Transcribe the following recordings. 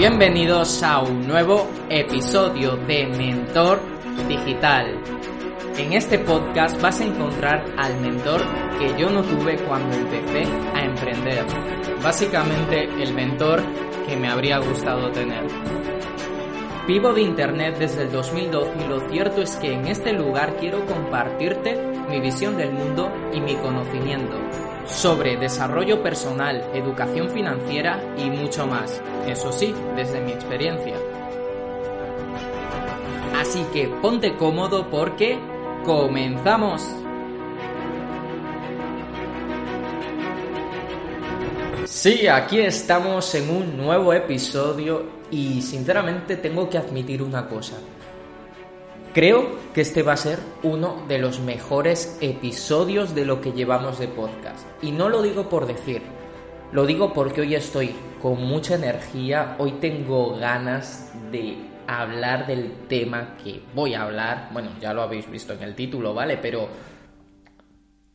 Bienvenidos a un nuevo episodio de Mentor Digital. En este podcast vas a encontrar al mentor que yo no tuve cuando empecé a emprender. Básicamente el mentor que me habría gustado tener. Vivo de Internet desde el 2012 y lo cierto es que en este lugar quiero compartirte mi visión del mundo y mi conocimiento sobre desarrollo personal, educación financiera y mucho más. Eso sí, desde mi experiencia. Así que ponte cómodo porque comenzamos. Sí, aquí estamos en un nuevo episodio y sinceramente tengo que admitir una cosa. Creo que este va a ser uno de los mejores episodios de lo que llevamos de podcast. Y no lo digo por decir, lo digo porque hoy estoy con mucha energía, hoy tengo ganas de hablar del tema que voy a hablar. Bueno, ya lo habéis visto en el título, ¿vale? Pero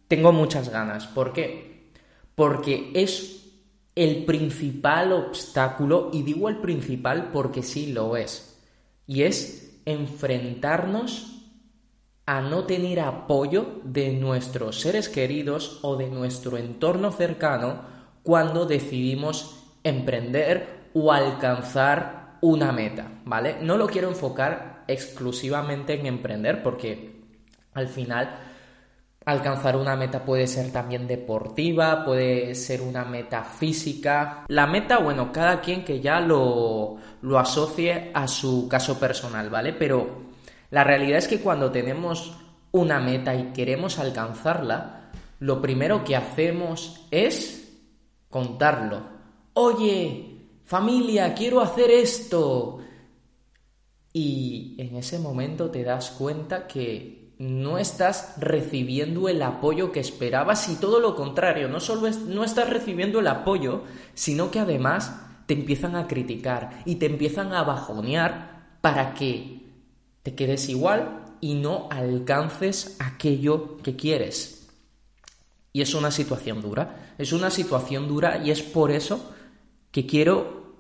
tengo muchas ganas. ¿Por qué? Porque es el principal obstáculo, y digo el principal porque sí lo es, y es enfrentarnos a no tener apoyo de nuestros seres queridos o de nuestro entorno cercano cuando decidimos emprender o alcanzar una meta, ¿vale? No lo quiero enfocar exclusivamente en emprender porque al final alcanzar una meta puede ser también deportiva, puede ser una meta física. La meta, bueno, cada quien que ya lo, lo asocie a su caso personal, ¿vale? Pero la realidad es que cuando tenemos una meta y queremos alcanzarla, lo primero que hacemos es contarlo. Oye, familia, quiero hacer esto. Y en ese momento te das cuenta que no estás recibiendo el apoyo que esperabas y todo lo contrario, no solo no estás recibiendo el apoyo, sino que además te empiezan a criticar y te empiezan a bajonear para que te quedes igual y no alcances aquello que quieres. Y es una situación dura, es una situación dura y es por eso que quiero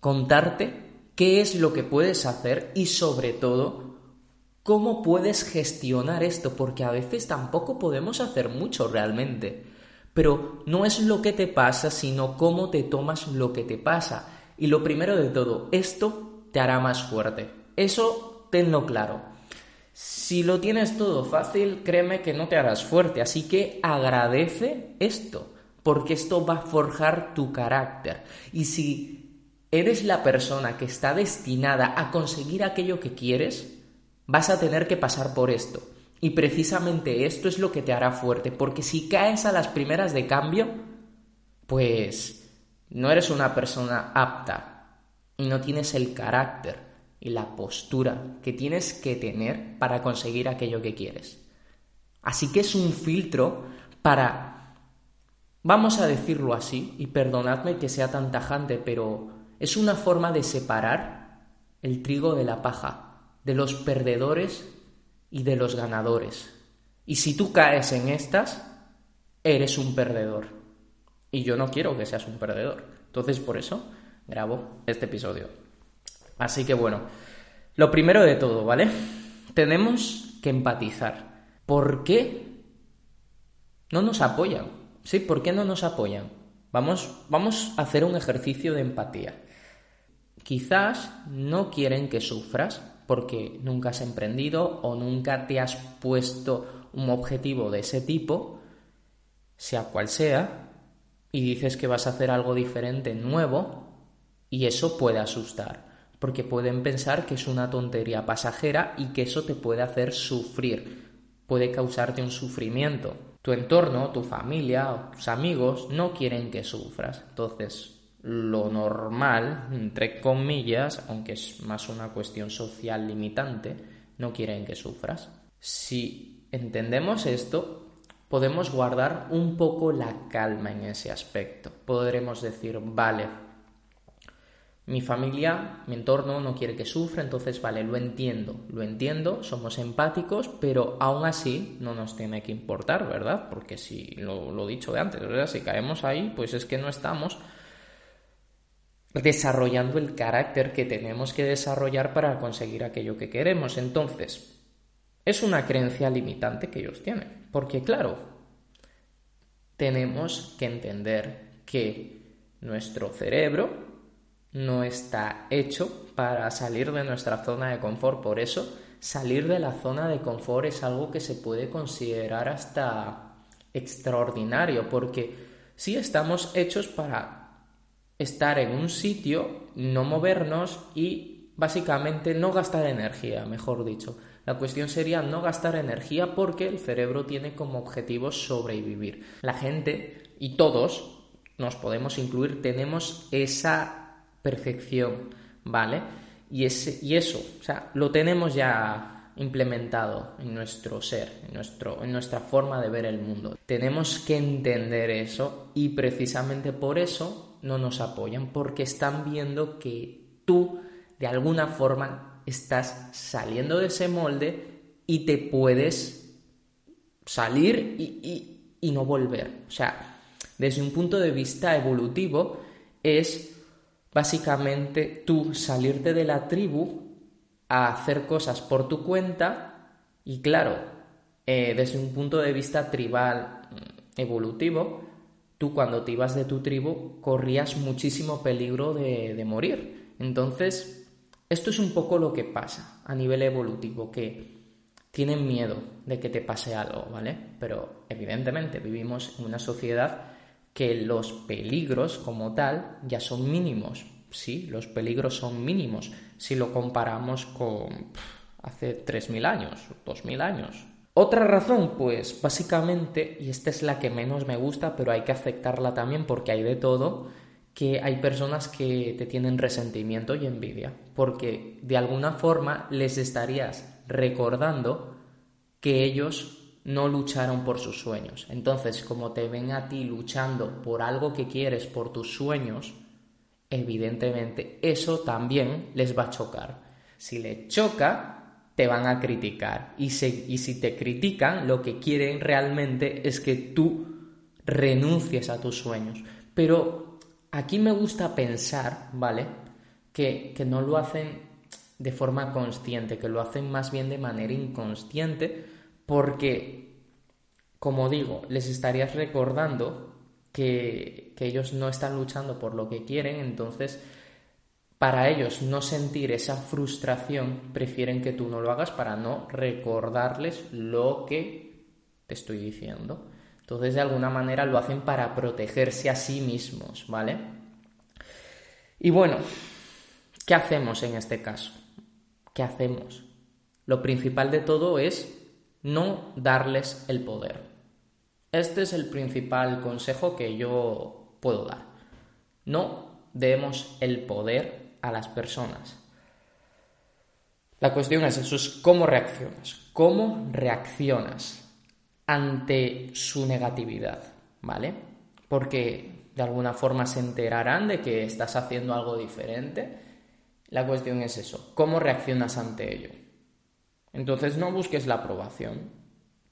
contarte qué es lo que puedes hacer y sobre todo ¿Cómo puedes gestionar esto? Porque a veces tampoco podemos hacer mucho realmente. Pero no es lo que te pasa, sino cómo te tomas lo que te pasa. Y lo primero de todo, esto te hará más fuerte. Eso tenlo claro. Si lo tienes todo fácil, créeme que no te harás fuerte. Así que agradece esto, porque esto va a forjar tu carácter. Y si eres la persona que está destinada a conseguir aquello que quieres, vas a tener que pasar por esto. Y precisamente esto es lo que te hará fuerte, porque si caes a las primeras de cambio, pues no eres una persona apta y no tienes el carácter y la postura que tienes que tener para conseguir aquello que quieres. Así que es un filtro para, vamos a decirlo así, y perdonadme que sea tan tajante, pero es una forma de separar el trigo de la paja de los perdedores y de los ganadores. Y si tú caes en estas, eres un perdedor. Y yo no quiero que seas un perdedor. Entonces por eso grabo este episodio. Así que bueno, lo primero de todo, ¿vale? Tenemos que empatizar. ¿Por qué no nos apoyan? ¿Sí? ¿Por qué no nos apoyan? Vamos, vamos a hacer un ejercicio de empatía. Quizás no quieren que sufras porque nunca has emprendido o nunca te has puesto un objetivo de ese tipo, sea cual sea, y dices que vas a hacer algo diferente, nuevo, Y eso puede asustar, porque pueden pensar que es una tontería pasajera y que eso te puede hacer sufrir, puede causarte un sufrimiento. Tu entorno, tu familia, tus amigos no quieren que sufras. Entonces, lo normal, entre comillas, aunque es más una cuestión social limitante, no quieren que sufras. Si entendemos esto, podemos guardar un poco la calma en ese aspecto. Podremos decir, vale, mi familia, mi entorno no quiere que sufra, entonces vale, lo entiendo, lo entiendo, somos empáticos, pero aún así no nos tiene que importar, ¿verdad? Porque si lo, lo dicho de antes, ¿verdad? Si caemos ahí, pues es que no estamos desarrollando el carácter que tenemos que desarrollar para conseguir aquello que queremos. Entonces, es una creencia limitante que ellos tienen. Porque claro, tenemos que entender que nuestro cerebro no está hecho para salir de nuestra zona de confort. Por eso, salir de la zona de confort es algo que se puede considerar hasta extraordinario, porque sí estamos hechos para estar en un sitio, no movernos y básicamente no gastar energía, mejor dicho. La cuestión sería no gastar energía porque el cerebro tiene como objetivo sobrevivir. La gente y todos, nos podemos incluir, tenemos esa perfección, ¿vale? Y, ese, y eso, o sea, lo tenemos ya implementado en nuestro ser, en, nuestro, en nuestra forma de ver el mundo. Tenemos que entender eso y precisamente por eso no nos apoyan porque están viendo que tú de alguna forma estás saliendo de ese molde y te puedes salir y, y no volver. O sea, desde un punto de vista evolutivo es básicamente tú salirte de la tribu a hacer cosas por tu cuenta y claro, eh, desde un punto de vista tribal mm, evolutivo, tú cuando te ibas de tu tribu corrías muchísimo peligro de, morir. Entonces, esto es un poco lo que pasa a nivel evolutivo, que tienen miedo de que te pase algo, ¿vale? Pero evidentemente vivimos en una sociedad que los peligros como tal ya son mínimos. Sí, los peligros son mínimos si lo comparamos con hace 3.000 años, 2.000 años, otra razón, pues básicamente, y esta es la que menos me gusta, pero hay que aceptarla también porque hay de todo, que hay personas que te tienen resentimiento y envidia, porque de alguna forma les estarías recordando que ellos no lucharon por sus sueños. Entonces, como te ven a ti luchando por algo que quieres, por tus sueños, evidentemente eso también les va a chocar. Si le choca, te van a criticar. Y, y si te critican, lo que quieren realmente es que tú renuncies a tus sueños. Pero aquí me gusta pensar, ¿vale? Que, que no lo hacen de forma consciente, que lo hacen más bien de manera inconsciente, porque, como digo, les estarías recordando que, que ellos no están luchando por lo que quieren, entonces para ellos no sentir esa frustración, prefieren que tú no lo hagas para no recordarles lo que te estoy diciendo. Entonces, de alguna manera lo hacen para protegerse a sí mismos, ¿vale? Y bueno, ¿qué hacemos en este caso? ¿Qué hacemos? Lo principal de todo es no darles el poder. Este es el principal consejo que yo puedo dar. No demos el poder a las personas. La cuestión es eso, es cómo reaccionas, cómo reaccionas ante su negatividad, ¿vale? Porque de alguna forma se enterarán de que estás haciendo algo diferente. La cuestión es eso, cómo reaccionas ante ello. Entonces no busques la aprobación.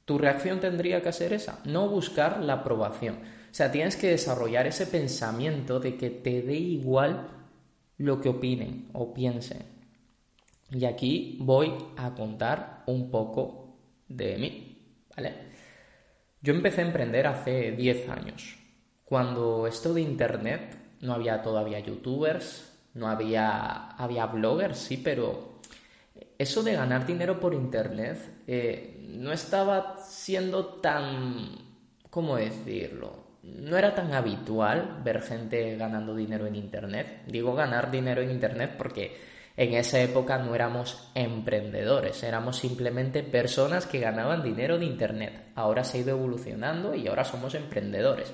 Tu reacción tendría que ser esa, no buscar la aprobación. O sea, tienes que desarrollar ese pensamiento de que te dé igual lo que opinen o piensen. Y aquí voy a contar un poco de mí, ¿vale? Yo empecé a emprender hace 10 años, cuando esto de internet no había todavía youtubers, no había, había bloggers, sí, pero eso de ganar dinero por internet eh, no estaba siendo tan, ¿cómo decirlo? No era tan habitual ver gente ganando dinero en Internet. Digo ganar dinero en Internet porque en esa época no éramos emprendedores, éramos simplemente personas que ganaban dinero de Internet. Ahora se ha ido evolucionando y ahora somos emprendedores.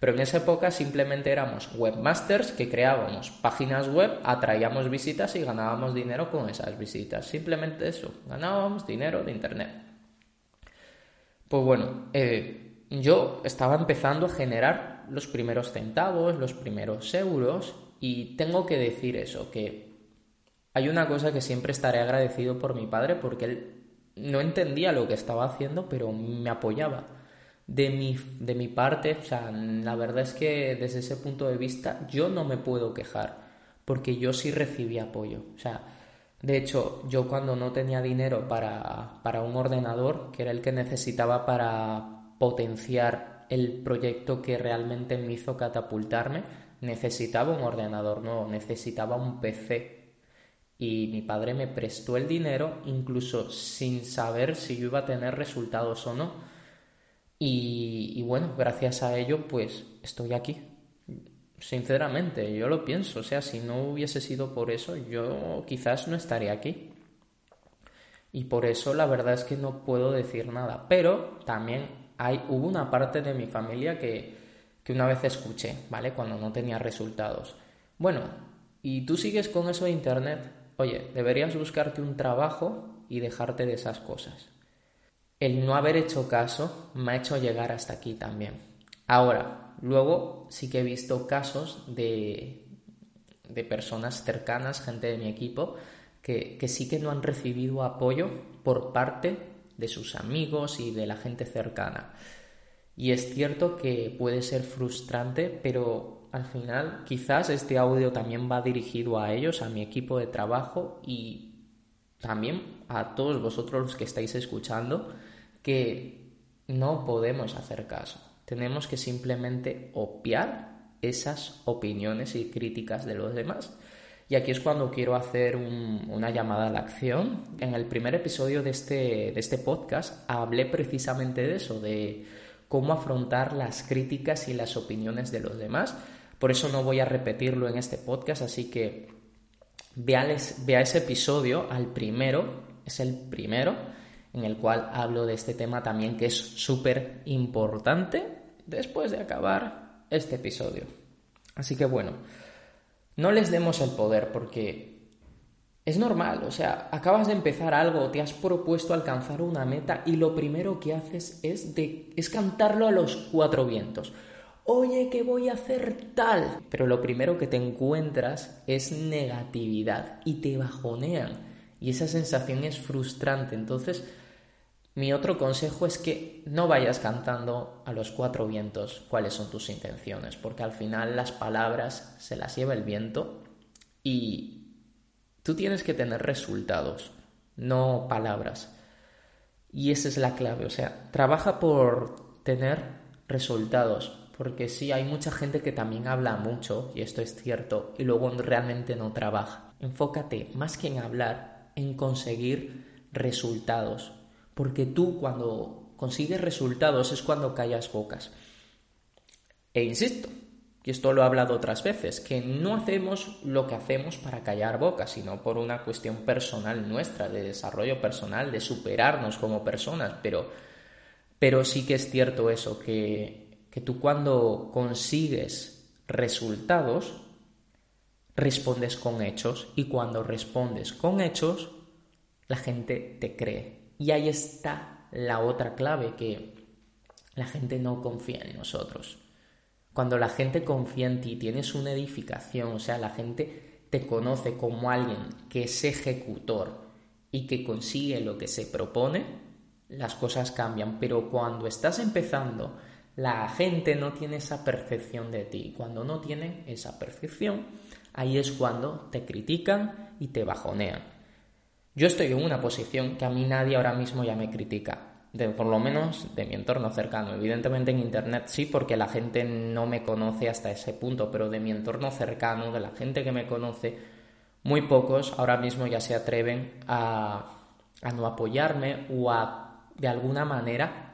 Pero en esa época simplemente éramos webmasters que creábamos páginas web, atraíamos visitas y ganábamos dinero con esas visitas. Simplemente eso, ganábamos dinero de Internet. Pues bueno, eh, yo estaba empezando a generar los primeros centavos, los primeros euros y tengo que decir eso, que hay una cosa que siempre estaré agradecido por mi padre porque él no entendía lo que estaba haciendo, pero me apoyaba. De mi, de mi parte, o sea, la verdad es que desde ese punto de vista yo no me puedo quejar, porque yo sí recibí apoyo. O sea, de hecho, yo cuando no tenía dinero para, para un ordenador, que era el que necesitaba para potenciar el proyecto que realmente me hizo catapultarme, necesitaba un ordenador nuevo, necesitaba un PC y mi padre me prestó el dinero incluso sin saber si yo iba a tener resultados o no. Y, bueno, gracias a ello pues estoy aquí. Sinceramente, yo lo pienso. O sea, si no hubiese sido por eso, yo quizás no estaría aquí. Y por eso la verdad es que no puedo decir nada. Pero también hay, hubo una parte de mi familia que, que una vez escuché, ¿vale? Cuando no tenía resultados. Bueno, ¿y tú sigues con eso de Internet? oye, deberías buscarte un trabajo y dejarte de esas cosas. El no haber hecho caso me ha hecho llegar hasta aquí también. Ahora, luego sí que he visto casos de, de personas cercanas, gente de mi equipo, que, que sí que no han recibido apoyo por parte de sus amigos y de la gente cercana. Y es cierto que puede ser frustrante, pero al final quizás este audio también va dirigido a ellos, a mi equipo de trabajo y también a todos vosotros los que estáis escuchando que no podemos hacer caso. Tenemos que simplemente obviar esas opiniones y críticas de los demás. Y aquí es cuando quiero hacer una llamada a la acción. En el primer episodio de este, de este podcast hablé precisamente de eso, de cómo afrontar las críticas y las opiniones de los demás por eso no voy a repetirlo en este podcast, así que vea, ese episodio, al primero, es el primero, en el cual hablo de este tema también que es súper importante después de acabar este episodio. Así que bueno, no les demos el poder porque es normal, o sea, acabas de empezar algo, te has propuesto alcanzar una meta y lo primero que haces es, de, es cantarlo a los cuatro vientos oye, que voy a hacer tal. Pero lo primero que te encuentras es negatividad y te bajonean. Y esa sensación es frustrante. Entonces, mi otro consejo es que no vayas cantando a los cuatro vientos cuáles son tus intenciones, porque al final las palabras se las lleva el viento y tú tienes que tener resultados, no palabras. Y esa es la clave, o sea, trabaja por tener resultados, porque sí, hay mucha gente que también habla mucho, y esto es cierto, y luego realmente no trabaja. Enfócate más que en hablar, en conseguir resultados, porque tú cuando consigues resultados es cuando callas bocas. E insisto, y esto lo he hablado otras veces, que no hacemos lo que hacemos para callar bocas, sino por una cuestión personal nuestra, de desarrollo personal, de superarnos como personas, pero, pero sí que es cierto eso, que que tú cuando consigues resultados, respondes con hechos y cuando respondes con hechos, la gente te cree. Y ahí está la otra clave, que la gente no confía en nosotros. Cuando la gente confía en ti, tienes una edificación, o sea, la gente te conoce como alguien que es ejecutor y que consigue lo que se propone, las cosas cambian. Pero cuando estás empezando la gente no tiene esa percepción de ti. Cuando no tienen esa percepción, ahí es cuando te critican y te bajonean. Yo estoy en una posición que a mí nadie ahora mismo ya me critica, de, por lo menos de mi entorno cercano. Evidentemente en Internet sí, porque la gente no me conoce hasta ese punto, pero de mi entorno cercano, de la gente que me conoce, muy pocos ahora mismo ya se atreven a, a no apoyarme o a, de alguna manera,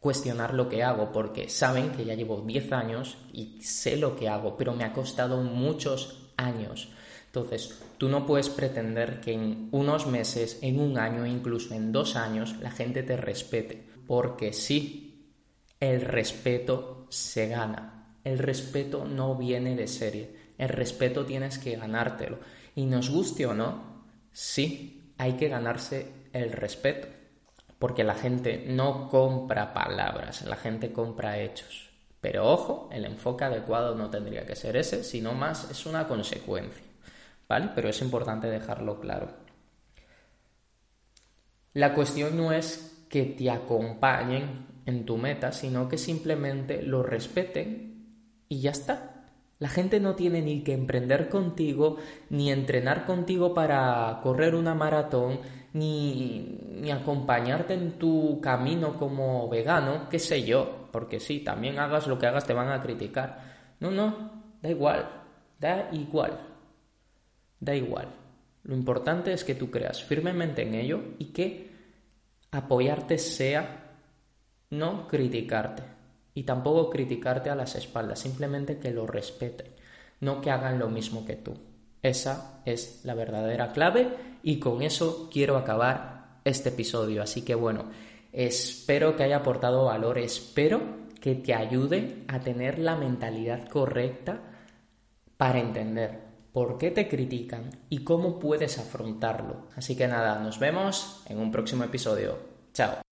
cuestionar lo que hago porque saben que ya llevo 10 años y sé lo que hago, pero me ha costado muchos años. Entonces, tú no puedes pretender que en unos meses, en un año, incluso en dos años, la gente te respete. Porque sí, el respeto se gana. El respeto no viene de serie. El respeto tienes que ganártelo. Y nos guste o no, sí, hay que ganarse el respeto. Porque la gente no compra palabras, la gente compra hechos. Pero ojo, el enfoque adecuado no tendría que ser ese, sino más es una consecuencia. ¿Vale? Pero es importante dejarlo claro. La cuestión no es que te acompañen en tu meta, sino que simplemente lo respeten y ya está. La gente no tiene ni que emprender contigo, ni entrenar contigo para correr una maratón, ni, ni, acompañarte en tu camino como vegano, qué sé yo, porque sí, también hagas lo que hagas te van a criticar. No, no, da igual, da igual, da igual. Lo importante es que tú creas firmemente en ello y que apoyarte sea no criticarte y tampoco criticarte a las espaldas, simplemente que lo respeten, no que hagan lo mismo que tú. Esa es la verdadera clave y con eso quiero acabar este episodio. Así que bueno, espero que haya aportado valor, espero que te ayude a tener la mentalidad correcta para entender por qué te critican y cómo puedes afrontarlo. Así que nada, nos vemos en un próximo episodio. Chao.